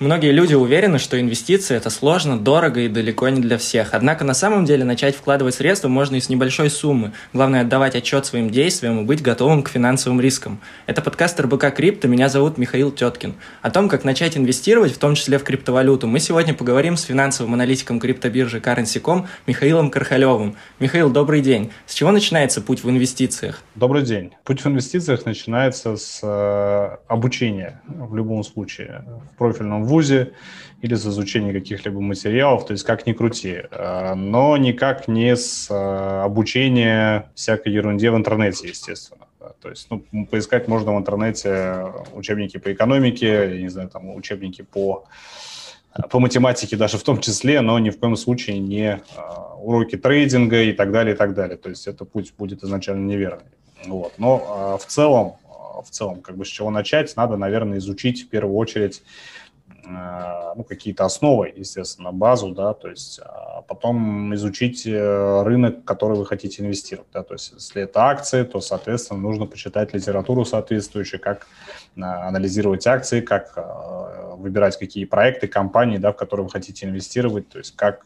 Многие люди уверены, что инвестиции – это сложно, дорого и далеко не для всех. Однако на самом деле начать вкладывать средства можно и с небольшой суммы. Главное – отдавать отчет своим действиям и быть готовым к финансовым рискам. Это подкаст РБК Крипто, меня зовут Михаил Теткин. О том, как начать инвестировать, в том числе в криптовалюту, мы сегодня поговорим с финансовым аналитиком криптобиржи Currency.com Михаилом Кархалевым. Михаил, добрый день. С чего начинается путь в инвестициях? Добрый день. Путь в инвестициях начинается с э, обучения в любом случае в профильном ВУЗе или с изучения каких-либо материалов, то есть как ни крути, э, но никак не с э, обучения всякой ерунде в интернете, естественно. То есть, ну, поискать можно в интернете учебники по экономике, я не знаю, там, учебники по, по математике даже в том числе, но ни в коем случае не э, уроки трейдинга и так далее, и так далее. То есть, это путь будет изначально неверный. Вот. Но в целом, в целом, как бы с чего начать, надо, наверное, изучить в первую очередь Э, ну, какие-то основы, естественно, базу, да, то есть а потом изучить э, рынок, в который вы хотите инвестировать, да, то есть если это акции, то, соответственно, нужно почитать литературу соответствующую, как э, анализировать акции, как выбирать какие проекты, компании, да, в которые вы хотите инвестировать, то есть как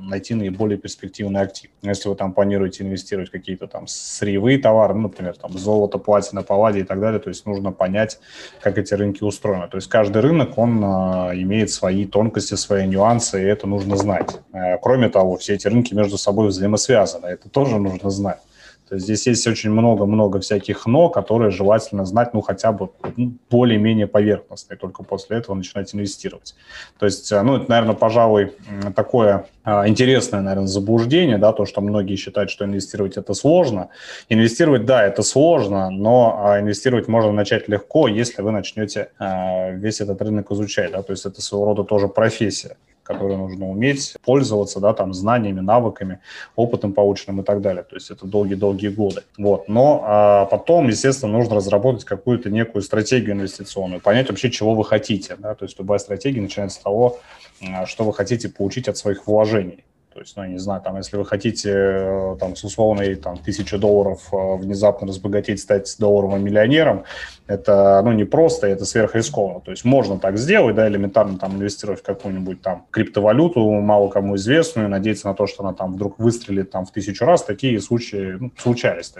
найти наиболее перспективный актив. Если вы там планируете инвестировать какие-то там сырьевые товары, ну, например, там золото, платина, палладий и так далее, то есть нужно понять, как эти рынки устроены. То есть каждый рынок, он а, имеет свои тонкости, свои нюансы, и это нужно знать. Э, кроме того, все эти рынки между собой взаимосвязаны, это тоже нужно знать. То есть здесь есть очень много-много всяких «но», которые желательно знать, ну, хотя бы ну, более-менее поверхностно, и только после этого начинать инвестировать. То есть, э, ну, это, наверное, пожалуй, такое а, интересное, наверное, заблуждение, да, то, что многие считают, что инвестировать это сложно. Инвестировать, да, это сложно, но а, инвестировать можно начать легко, если вы начнете а, весь этот рынок изучать, да, то есть это своего рода тоже профессия которой нужно уметь пользоваться, да, там, знаниями, навыками, опытом полученным и так далее. То есть это долгие-долгие годы. Вот. Но а, потом, естественно, нужно разработать какую-то некую стратегию инвестиционную, понять вообще, чего вы хотите. Да? То есть любая стратегия начинается с того, а, что вы хотите получить от своих вложений. То есть, ну, не знаю, там, если вы хотите э, там, с условной там, тысячи долларов э, внезапно разбогатеть, стать долларовым миллионером, это ну, не просто, это сверхрискованно. То есть можно так сделать, да, элементарно там инвестировать в какую-нибудь там криптовалюту, мало кому известную, надеяться на то, что она там вдруг выстрелит там в тысячу раз. Такие случаи ну, случались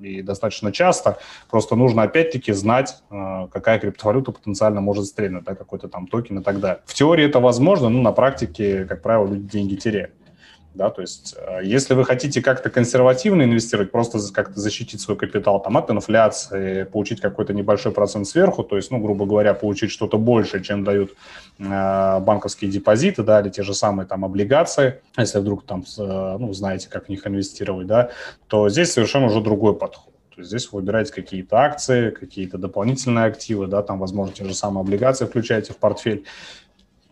и достаточно часто. Просто нужно опять-таки знать, э, какая криптовалюта потенциально может стрельнуть, да, какой-то там токен и так далее. В теории это возможно, но на практике, как правило, люди деньги теряют. Да, то есть, э, если вы хотите как-то консервативно инвестировать, просто как-то защитить свой капитал там, от инфляции, получить какой-то небольшой процент сверху, то есть, ну, грубо говоря, получить что-то больше, чем дают э, банковские депозиты, да, или те же самые там облигации, если вдруг там, э, ну, знаете, как в них инвестировать, да, то здесь совершенно уже другой подход. То есть здесь вы выбираете какие-то акции, какие-то дополнительные активы, да, там, возможно, те же самые облигации включаете в портфель,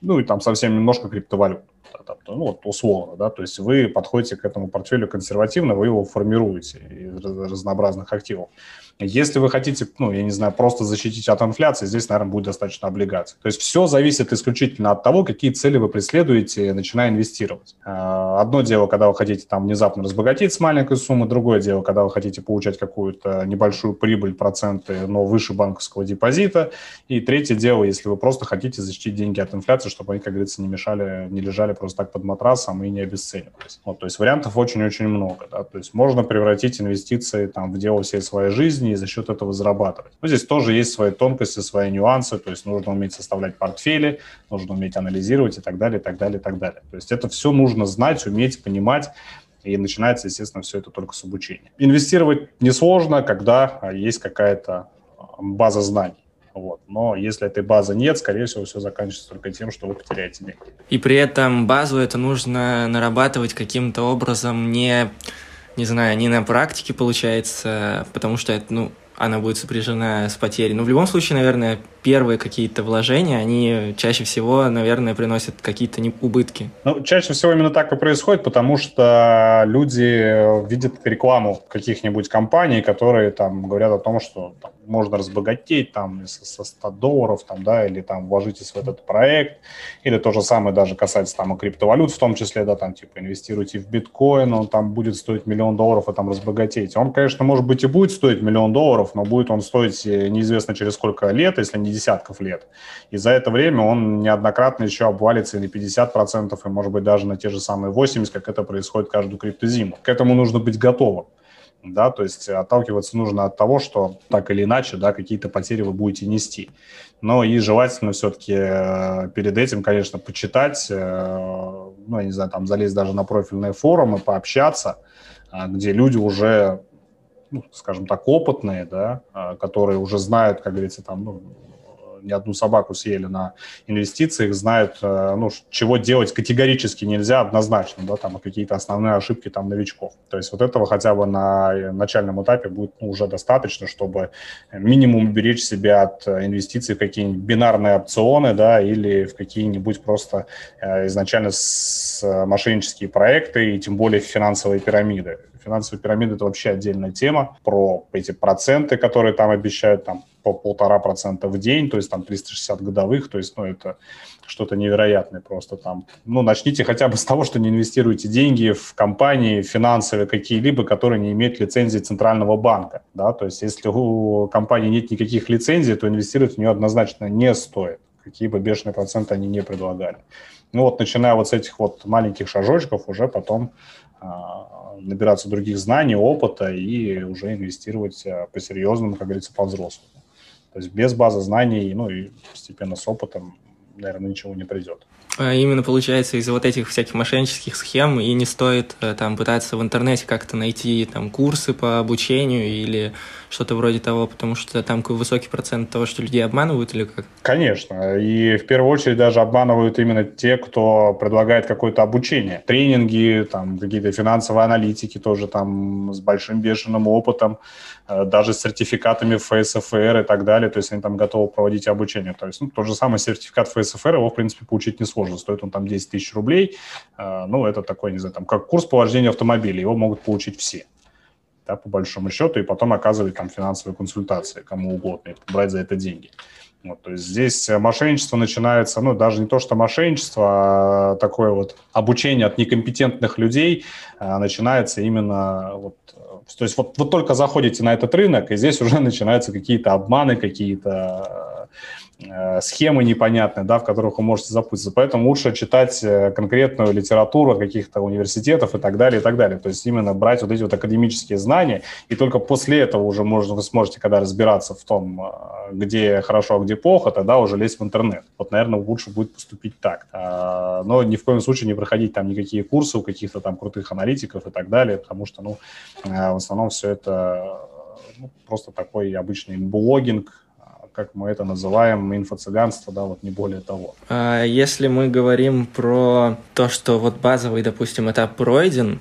ну и там совсем немножко криптовалют ну, вот условно, да, то есть вы подходите к этому портфелю консервативно, вы его формируете из разнообразных активов. Если вы хотите, ну, я не знаю, просто защитить от инфляции, здесь, наверное, будет достаточно облигаций. То есть все зависит исключительно от того, какие цели вы преследуете, начиная инвестировать. А, одно дело, когда вы хотите там внезапно разбогатеть с маленькой суммы, другое дело, когда вы хотите получать какую-то небольшую прибыль, проценты, но выше банковского депозита. И третье дело, если вы просто хотите защитить деньги от инфляции, чтобы они, как говорится, не мешали, не лежали просто так под матрасом и не обесценивались. Вот, то есть вариантов очень-очень много. Да? То есть можно превратить инвестиции там, в дело всей своей жизни, и за счет этого зарабатывать. Но здесь тоже есть свои тонкости, свои нюансы, то есть нужно уметь составлять портфели, нужно уметь анализировать и так далее, и так далее, и так далее. То есть это все нужно знать, уметь, понимать, и начинается, естественно, все это только с обучения. Инвестировать несложно, когда есть какая-то база знаний. Вот. Но если этой базы нет, скорее всего, все заканчивается только тем, что вы потеряете деньги. И при этом базу это нужно нарабатывать каким-то образом не не знаю, не на практике получается, потому что это, ну, она будет сопряжена с потерей. Но в любом случае, наверное, первые какие-то вложения, они чаще всего, наверное, приносят какие-то убытки. Ну, чаще всего именно так и происходит, потому что люди видят рекламу каких-нибудь компаний, которые там говорят о том, что там, можно разбогатеть там со 100 долларов, там, да, или там вложитесь в этот проект, или то же самое даже касается там и криптовалют в том числе, да, там типа инвестируйте в биткоин, он там будет стоить миллион долларов, и там разбогатеете. Он, конечно, может быть и будет стоить миллион долларов, но будет он стоить э, неизвестно через сколько лет, если не протяжении десятков лет. И за это время он неоднократно еще обвалится и на 50%, и, может быть, даже на те же самые 80%, как это происходит каждую криптозиму. К этому нужно быть готовым да, то есть отталкиваться нужно от того, что так или иначе, да, какие-то потери вы будете нести. Но и желательно все-таки э, перед этим, конечно, почитать, э, ну, я не знаю, там залезть даже на профильные форумы, пообщаться, э, где люди уже, ну, скажем так, опытные, да, которые уже знают, как говорится, там, ну, не одну собаку съели на инвестициях, знают, э, ну, чего делать категорически нельзя однозначно, да, там, какие-то основные ошибки там новичков. То есть вот этого хотя бы на начальном этапе будет ну, уже достаточно, чтобы минимум беречь себя от инвестиций в какие-нибудь бинарные опционы, да, или в какие-нибудь просто э, изначально с мошеннические проекты и тем более финансовые пирамиды. Финансовые пирамиды – это вообще отдельная тема про эти проценты, которые там обещают, там по полтора процента в день, то есть там 360 годовых, то есть, ну, это что-то невероятное просто там. Ну, начните хотя бы с того, что не инвестируйте деньги в компании финансовые какие-либо, которые не имеют лицензии Центрального банка, да, то есть если у компании нет никаких лицензий, то инвестировать в нее однозначно не стоит, какие бы бешеные проценты они не предлагали. Ну вот, начиная вот с этих вот маленьких шажочков, уже потом а, набираться других знаний, опыта и уже инвестировать а, по-серьезному, как говорится, по-взрослому. То есть без базы знаний, ну и постепенно с опытом, наверное, ничего не придет. А именно получается из-за вот этих всяких мошеннических схем и не стоит э, там пытаться в интернете как-то найти там курсы по обучению или что-то вроде того, потому что там высокий процент того, что людей обманывают или как? Конечно. И в первую очередь даже обманывают именно те, кто предлагает какое-то обучение. Тренинги, там какие-то финансовые аналитики тоже там с большим бешеным опытом, даже с сертификатами ФСФР и так далее. То есть они там готовы проводить обучение. То есть ну, тот же самый сертификат ФСФР, его, в принципе, получить несложно. Стоит он там 10 тысяч рублей. Э, ну, это такой, не знаю, там как курс по вождению автомобиля. Его могут получить все да, по большому счету, и потом оказывать там финансовые консультации кому угодно, и брать за это деньги. Вот, то есть здесь мошенничество начинается, ну, даже не то, что мошенничество, а такое вот обучение от некомпетентных людей а, начинается именно вот, то есть вот вы только заходите на этот рынок, и здесь уже начинаются какие-то обманы, какие-то Э, схемы непонятные, да, в которых вы можете запутаться. Поэтому лучше читать э, конкретную литературу каких-то университетов и так далее, и так далее. То есть именно брать вот эти вот академические знания, и только после этого уже можно, вы сможете, когда разбираться в том, э, где хорошо, а где плохо, тогда уже лезть в интернет. Вот, наверное, лучше будет поступить так. Но ни в коем случае не проходить там никакие курсы у каких-то там крутых аналитиков и так далее, потому что, ну, в основном все это ну, просто такой обычный блогинг, как мы это называем, инфо-цыганство, да, вот не более того. А если мы говорим про то, что вот базовый, допустим, этап пройден,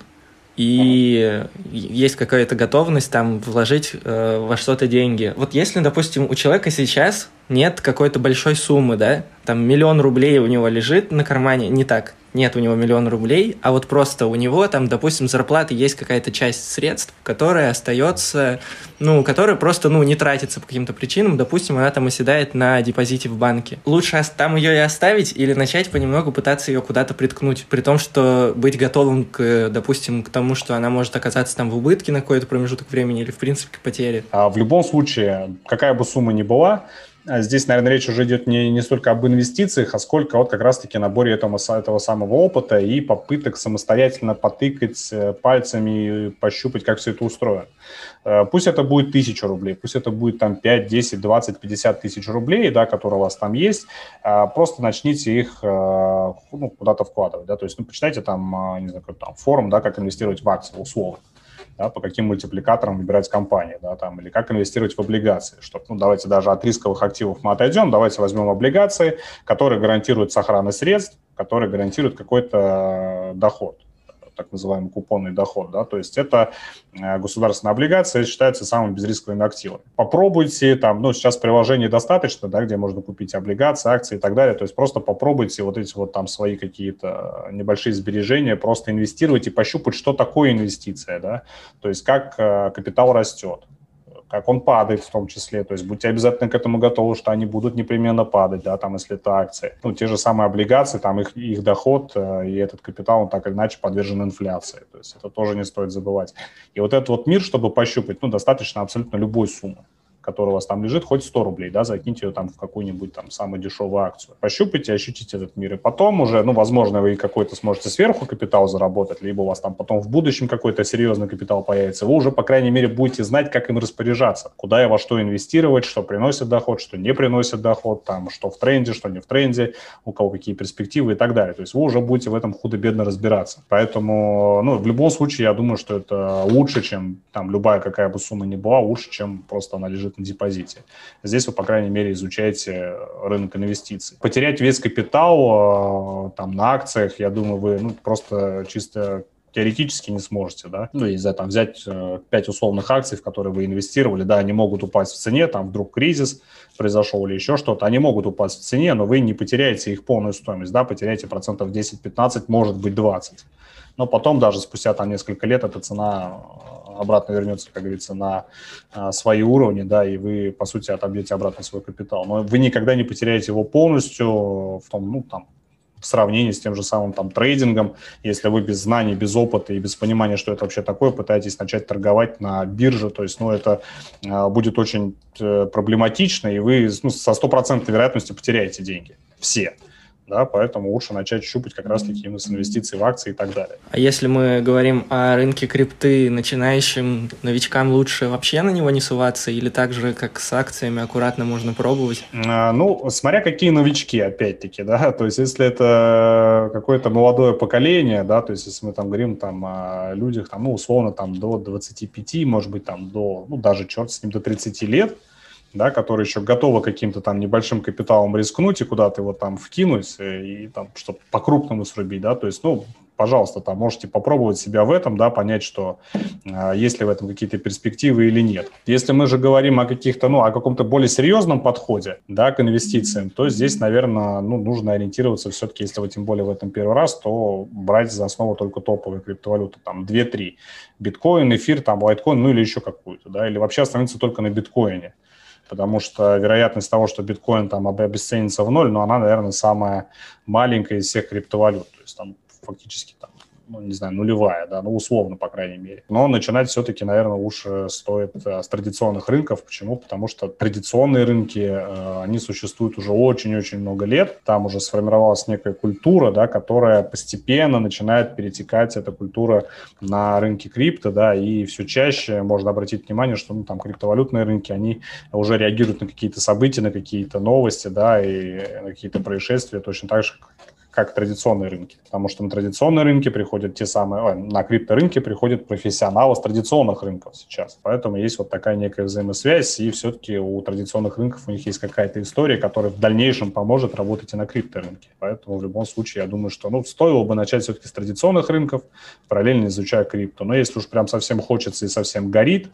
и есть какая-то готовность там вложить э, во что-то деньги. Вот если, допустим, у человека сейчас нет какой-то большой суммы, да, там миллион рублей у него лежит на кармане, не так, нет у него миллион рублей, а вот просто у него там, допустим, зарплаты есть какая-то часть средств, которая остается, ну, которая просто, ну, не тратится по каким-то причинам, допустим, она там оседает на депозите в банке. Лучше там ее и оставить или начать понемногу пытаться ее куда-то приткнуть, при том, что быть готовым к, допустим, к тому, что она может оказаться там в убытке на какой-то промежуток времени или, в принципе, к потере. А в любом случае, какая бы сумма ни была, здесь, наверное, речь уже идет не, не столько об инвестициях, а сколько вот как раз-таки наборе этого, этого самого опыта и попыток самостоятельно потыкать э, пальцами пощупать, как все это устроено. Э, пусть это будет тысяча рублей, пусть это будет там 5, 10, 20, 50 тысяч рублей, да, которые у вас там есть, а просто начните их э, ну, куда-то вкладывать, да, то есть, ну, почитайте там, не знаю, там форум, да, как инвестировать в акции, условно да, по каким мультипликаторам выбирать компании, да, там, или как инвестировать в облигации, чтобы, ну, давайте даже от рисковых активов мы отойдем, давайте возьмем облигации, которые гарантируют сохранность средств, которые гарантируют какой-то доход так называемый купонный доход. Да? То есть это э, государственная облигация считается самым безрисковым активом. Попробуйте, там, ну, сейчас приложений достаточно, да, где можно купить облигации, акции и так далее. То есть просто попробуйте вот эти вот там свои какие-то небольшие сбережения, просто инвестировать и пощупать, что такое инвестиция, да? то есть как э, капитал растет как он падает в том числе. То есть будьте обязательно к этому готовы, что они будут непременно падать, да, там, если это акции. Ну, те же самые облигации, там их, их доход э, и этот капитал, он так или иначе подвержен инфляции. То есть это тоже не стоит забывать. И вот этот вот мир, чтобы пощупать, ну, достаточно абсолютно любой суммы который у вас там лежит, хоть 100 рублей, да, закиньте ее там в какую-нибудь там самую дешевую акцию. Пощупайте, ощутите этот мир. И потом уже, ну, возможно, вы какой-то сможете сверху капитал заработать, либо у вас там потом в будущем какой-то серьезный капитал появится. Вы уже, по крайней мере, будете знать, как им распоряжаться, куда и во что инвестировать, что приносит доход, что не приносит доход, там, что в тренде, что не в тренде, у кого какие перспективы и так далее. То есть вы уже будете в этом худо-бедно разбираться. Поэтому, ну, в любом случае, я думаю, что это лучше, чем там любая какая бы сумма ни была, лучше, чем просто она лежит на депозите. Здесь вы, по крайней мере, изучаете рынок инвестиций. Потерять весь капитал э, там на акциях, я думаю, вы ну, просто чисто теоретически не сможете, да, ну, если там взять э, 5 условных акций, в которые вы инвестировали, да, они могут упасть в цене, там вдруг кризис произошел или еще что-то, они могут упасть в цене, но вы не потеряете их полную стоимость, да, потеряете процентов 10-15, может быть 20. Но потом даже спустя там несколько лет эта цена э, обратно вернется, как говорится, на а, свои уровни, да, и вы, по сути, отобьете обратно свой капитал. Но вы никогда не потеряете его полностью в том, ну, там, в сравнении с тем же самым там трейдингом, если вы без знаний, без опыта и без понимания, что это вообще такое, пытаетесь начать торговать на бирже, то есть, ну, это э, будет очень э, проблематично, и вы ну, со стопроцентной вероятностью потеряете деньги. Все да, поэтому лучше начать щупать как раз-таки именно с инвестиций в акции и так далее. А если мы говорим о рынке крипты, начинающим новичкам лучше вообще на него не суваться или так же, как с акциями, аккуратно можно пробовать? А, ну, смотря какие новички, опять-таки, да, то есть если это какое-то молодое поколение, да, то есть если мы там говорим там о людях, там, ну, условно, там до 25, может быть, там до, ну, даже черт с ним, до 30 лет, да, которые еще готовы каким-то там небольшим капиталом рискнуть и куда-то его там вкинуть э, и там что-то по-крупному срубить, да, то есть, ну, пожалуйста, там можете попробовать себя в этом, да, понять, что э, есть ли в этом какие-то перспективы или нет. Если мы же говорим о каких-то, ну, о каком-то более серьезном подходе, да, к инвестициям, то здесь, наверное, ну, нужно ориентироваться все-таки, если вы тем более в этом первый раз, то брать за основу только топовые криптовалюты, там, 2-3. Биткоин, эфир, там, лайткоин, ну, или еще какую-то, да, или вообще остановиться только на биткоине потому что вероятность того, что биткоин там обесценится в ноль, но она, наверное, самая маленькая из всех криптовалют. То есть там фактически там ну, не знаю, нулевая, да, ну, условно, по крайней мере. Но начинать все-таки, наверное, лучше стоит э, с традиционных рынков. Почему? Потому что традиционные рынки, э, они существуют уже очень-очень много лет. Там уже сформировалась некая культура, да, которая постепенно начинает перетекать, эта культура, на рынки крипто, да, и все чаще можно обратить внимание, что, ну, там, криптовалютные рынки, они уже реагируют на какие-то события, на какие-то новости, да, и на какие-то происшествия точно так же, как традиционные рынки. Потому что на традиционные рынки приходят те самые, ой, на крипторынке приходят профессионалы с традиционных рынков сейчас. Поэтому есть вот такая некая взаимосвязь, и все-таки у традиционных рынков у них есть какая-то история, которая в дальнейшем поможет работать и на крипторынке. Поэтому в любом случае я думаю, что ну, стоило бы начать все-таки с традиционных рынков, параллельно изучая крипту. Но если уж прям совсем хочется и совсем горит,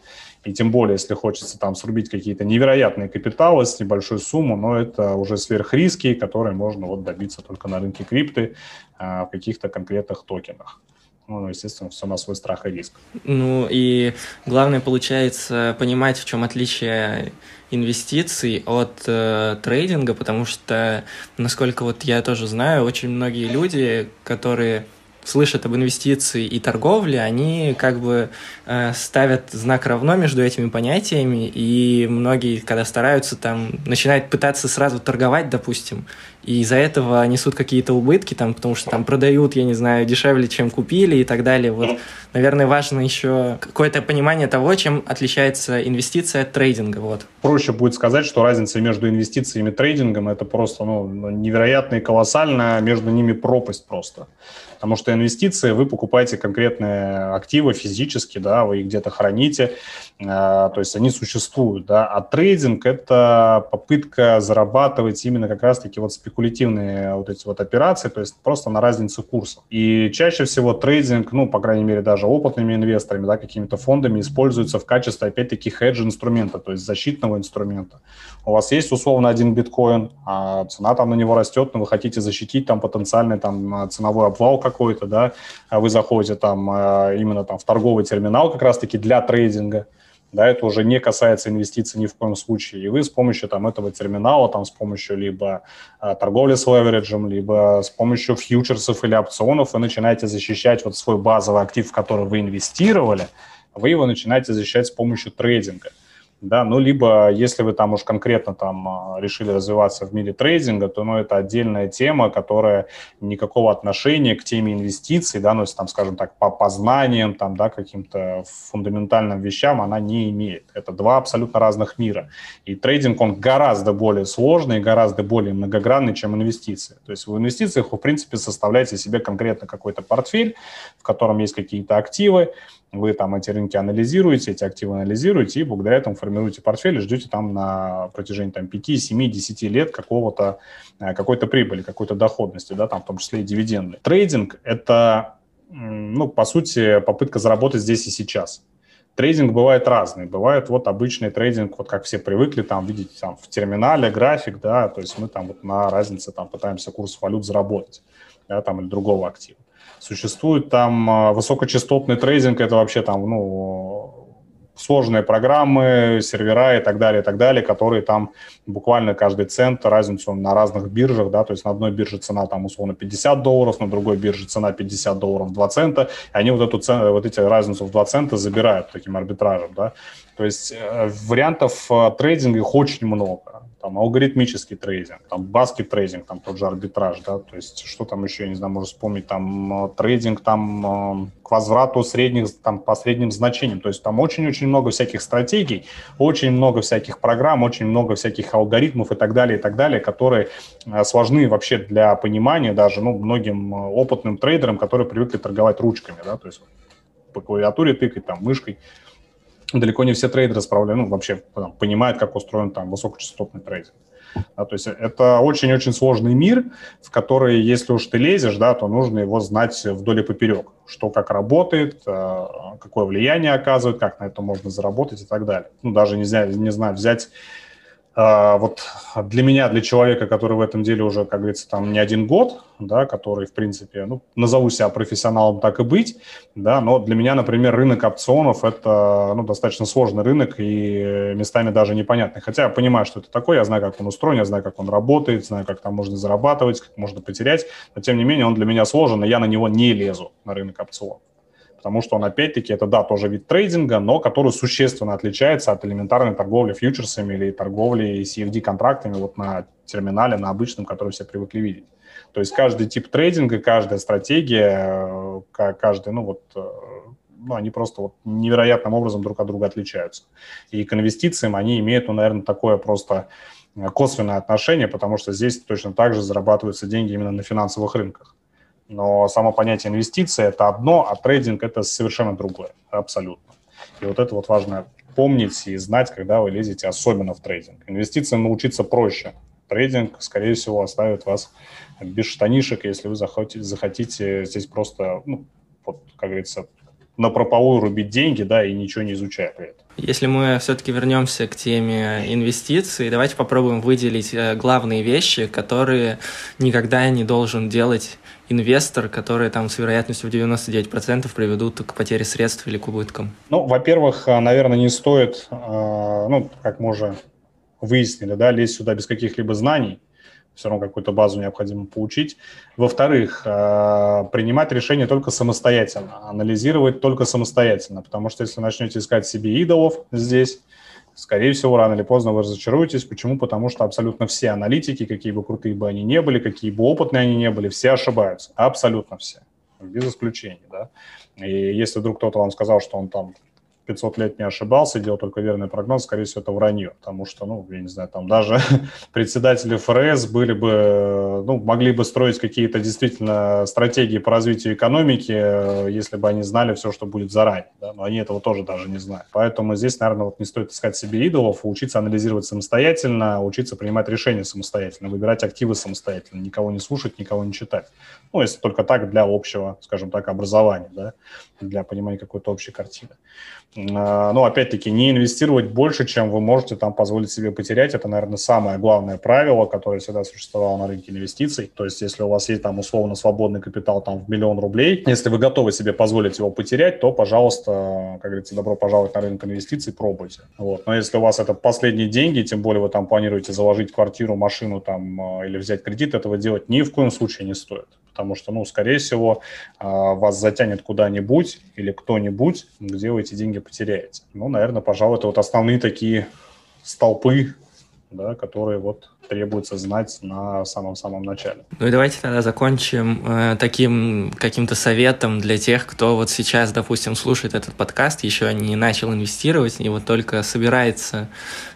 и тем более, если хочется там срубить какие-то невероятные капиталы с небольшой суммой, но это уже сверхриски, которые можно вот добиться только на рынке крипты а, в каких-то конкретных токенах. Ну, естественно, все на свой страх и риск. Ну, и главное, получается, понимать, в чем отличие инвестиций от э, трейдинга, потому что, насколько вот я тоже знаю, очень многие люди, которые слышат об инвестиции и торговле, они как бы э, ставят знак равно между этими понятиями, и многие, когда стараются там, начинают пытаться сразу торговать, допустим, и из-за этого несут какие-то убытки, там, потому что там продают, я не знаю, дешевле, чем купили и так далее. Вот, наверное, важно еще какое-то понимание того, чем отличается инвестиция от трейдинга. Вот. Проще будет сказать, что разница между инвестициями и трейдингом это просто ну, невероятная и колоссальная, между ними пропасть просто. Потому что инвестиции, вы покупаете конкретные активы физически, да, вы их где-то храните, э, то есть они существуют, да, а трейдинг – это попытка зарабатывать именно как раз-таки вот спекулятивные вот эти вот операции, то есть просто на разнице курсов. И чаще всего трейдинг, ну, по крайней мере, даже опытными инвесторами, да, какими-то фондами используется в качестве, опять-таки, хедж-инструмента, то есть защитного инструмента. У вас есть условно один биткоин, а цена там на него растет, но вы хотите защитить там потенциальный там ценовой обвал, как какой-то, да, а вы заходите там а, именно там в торговый терминал как раз-таки для трейдинга, да, это уже не касается инвестиций ни в коем случае. И вы с помощью там этого терминала, там с помощью либо а, торговли с левериджем, либо с помощью фьючерсов или опционов вы начинаете защищать вот свой базовый актив, в который вы инвестировали, вы его начинаете защищать с помощью трейдинга. Да, ну, либо если вы там уж конкретно там а, решили развиваться в мире трейдинга, то, ну, это отдельная тема, которая никакого отношения к теме инвестиций, да, ну, если там, скажем так, по познаниям, там, да, каким-то фундаментальным вещам она не имеет. Это два абсолютно разных мира. И трейдинг, он гораздо более сложный, гораздо более многогранный, чем инвестиции. То есть в инвестициях вы, в принципе, составляете себе конкретно какой-то портфель, в котором есть какие-то активы, вы там эти рынки анализируете, эти активы анализируете, и благодаря этому формируете портфель и ждете там на протяжении там, 5, 7, 10 лет какого-то, э, какой-то прибыли, какой-то доходности, да, там в том числе и дивиденды. Трейдинг – это, ну, по сути, попытка заработать здесь и сейчас. Трейдинг бывает разный. Бывает вот обычный трейдинг, вот как все привыкли там видеть там в терминале график, да, то есть мы там вот на разнице там пытаемся курс валют заработать, да, там или другого актива. Существует там а, высокочастотный трейдинг, это вообще там, ну, сложные программы, сервера и так далее, и так далее, которые там буквально каждый цент, разницу на разных биржах, да, то есть на одной бирже цена там условно 50 долларов, на другой бирже цена 50 долларов 2 цента, и они вот эту цену, вот эти разницу в 2 цента забирают таким арбитражем, да. То есть э, вариантов э, трейдинга их очень много там алгоритмический трейдинг, там баскет трейдинг, там тот же арбитраж, да, то есть что там еще, я не знаю, можно вспомнить, там э, трейдинг там э, к возврату средних, там по средним значениям, то есть там очень-очень много всяких стратегий, очень много всяких программ, очень много всяких алгоритмов и так далее, и так далее, которые э, сложны вообще для понимания даже, ну, многим опытным трейдерам, которые привыкли торговать ручками, да, то есть по клавиатуре тыкать, там, мышкой, далеко не все трейдеры справляют, ну, вообще там, понимают, как устроен там высокочастотный трейдинг. Да, то есть это очень-очень сложный мир, в который, если уж ты лезешь, да, то нужно его знать вдоль и поперек, что как работает, э, какое влияние оказывает, как на это можно заработать и так далее. Ну, даже, не знаю, не знаю взять вот для меня, для человека, который в этом деле уже, как говорится, там не один год, да, который, в принципе, ну, назову себя профессионалом так и быть, да, но для меня, например, рынок опционов – это, ну, достаточно сложный рынок и местами даже непонятный. Хотя я понимаю, что это такое, я знаю, как он устроен, я знаю, как он работает, знаю, как там можно зарабатывать, как можно потерять, но, тем не менее, он для меня сложен, и я на него не лезу, на рынок опционов потому что он, опять-таки, это, да, тоже вид трейдинга, но который существенно отличается от элементарной торговли фьючерсами или торговли CFD-контрактами вот на терминале, на обычном, который все привыкли видеть. То есть каждый тип трейдинга, каждая стратегия, э, каждый, ну вот, э, ну, они просто вот невероятным образом друг от друга отличаются. И к инвестициям они имеют, ну, наверное, такое просто э, косвенное отношение, потому что здесь точно так же зарабатываются деньги именно на финансовых рынках. Но само понятие инвестиции – это одно, а трейдинг – это совершенно другое, абсолютно. И вот это вот важно помнить и знать, когда вы лезете, особенно в трейдинг. Инвестициям научиться проще. Трейдинг, скорее всего, оставит вас без штанишек, если вы захотите, захотите здесь просто, ну, вот, как говорится, на прополую рубить деньги, да, и ничего не изучая при этом. Если мы все-таки вернемся к теме инвестиций, давайте попробуем выделить э, главные вещи, которые никогда не должен делать инвестор, которые там с вероятностью в 99% приведут к потере средств или к убыткам? Ну, во-первых, э, наверное, не стоит, э, ну, как мы уже выяснили, да, лезть сюда без каких-либо знаний, все равно какую-то базу необходимо получить. Во-вторых, э, принимать решения только самостоятельно, анализировать только самостоятельно, потому что если начнете искать себе идолов здесь, скорее всего, рано или поздно вы разочаруетесь. Почему? Потому что абсолютно все аналитики, какие бы крутые бы они не были, какие бы опытные они не были, все ошибаются. Абсолютно все. Без исключения, да. И если вдруг кто-то вам сказал, что он там 500 лет не ошибался, делал только верный прогноз, скорее всего, это вранье, потому что, ну, я не знаю, там даже председатели ФРС были бы, ну, могли бы строить какие-то действительно стратегии по развитию экономики, если бы они знали все, что будет заранее, да? но они этого тоже даже не знают. Поэтому здесь, наверное, вот не стоит искать себе идолов, учиться анализировать самостоятельно, учиться принимать решения самостоятельно, выбирать активы самостоятельно, никого не слушать, никого не читать. Ну, если только так для общего, скажем так, образования, да, для понимания какой-то общей картины. А, ну, опять-таки, не инвестировать больше, чем вы можете там позволить себе потерять. Это, наверное, самое главное правило, которое всегда существовало на рынке инвестиций. То есть, если у вас есть там условно свободный капитал там в миллион рублей, если вы готовы себе позволить его потерять, то, пожалуйста, как говорится, добро пожаловать на рынок инвестиций, пробуйте. Вот. Но если у вас это последние деньги, тем более вы там планируете заложить квартиру, машину там а, или взять кредит, этого делать ни в коем случае не стоит потому что, ну, скорее всего, а, вас затянет куда-нибудь или кто-нибудь, где вы эти деньги потеряете. Ну, наверное, пожалуй, это вот основные такие столпы, да, которые вот требуется знать на самом-самом начале. Ну и давайте тогда закончим э, таким каким-то советом для тех, кто вот сейчас, допустим, слушает этот подкаст, еще не начал инвестировать и вот только собирается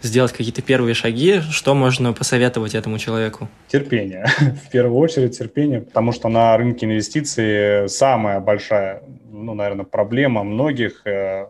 сделать какие-то первые шаги. Что можно посоветовать этому человеку? Терпение. В первую очередь терпение, потому что на рынке инвестиций самая большая, ну, наверное, проблема многих э,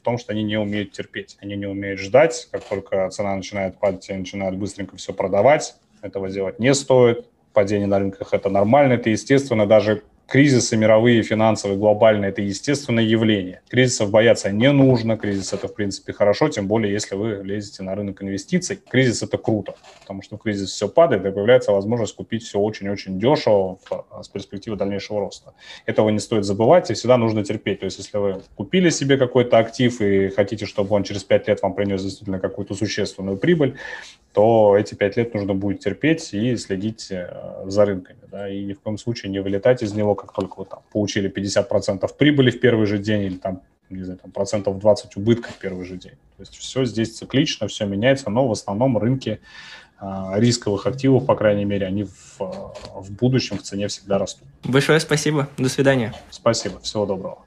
в том, что они не умеют терпеть, они не умеют ждать. Как только цена начинает падать, они начинают быстренько все продавать. Этого делать не стоит. Падение на рынках – это нормально, это естественно. Даже кризисы мировые, финансовые, глобальные – это естественное явление. Кризисов бояться не нужно, кризис – это, в принципе, хорошо, тем более, если вы лезете на рынок инвестиций. Кризис – это круто, потому что в кризис все падает, и появляется возможность купить все очень-очень дешево с перспективой дальнейшего роста. Этого не стоит забывать, и всегда нужно терпеть. То есть, если вы купили себе какой-то актив и хотите, чтобы он через 5 лет вам принес действительно какую-то существенную прибыль, то эти пять лет нужно будет терпеть и следить э, за рынками. Да, и ни в коем случае не вылетать из него, как только вы там получили 50% прибыли в первый же день или там, не знаю, там, процентов 20 убытка в первый же день. То есть все здесь циклично, все меняется, но в основном рынки а, рисковых активов, по крайней мере, они в, в будущем в цене всегда растут. Большое спасибо. До свидания. Спасибо. Всего доброго.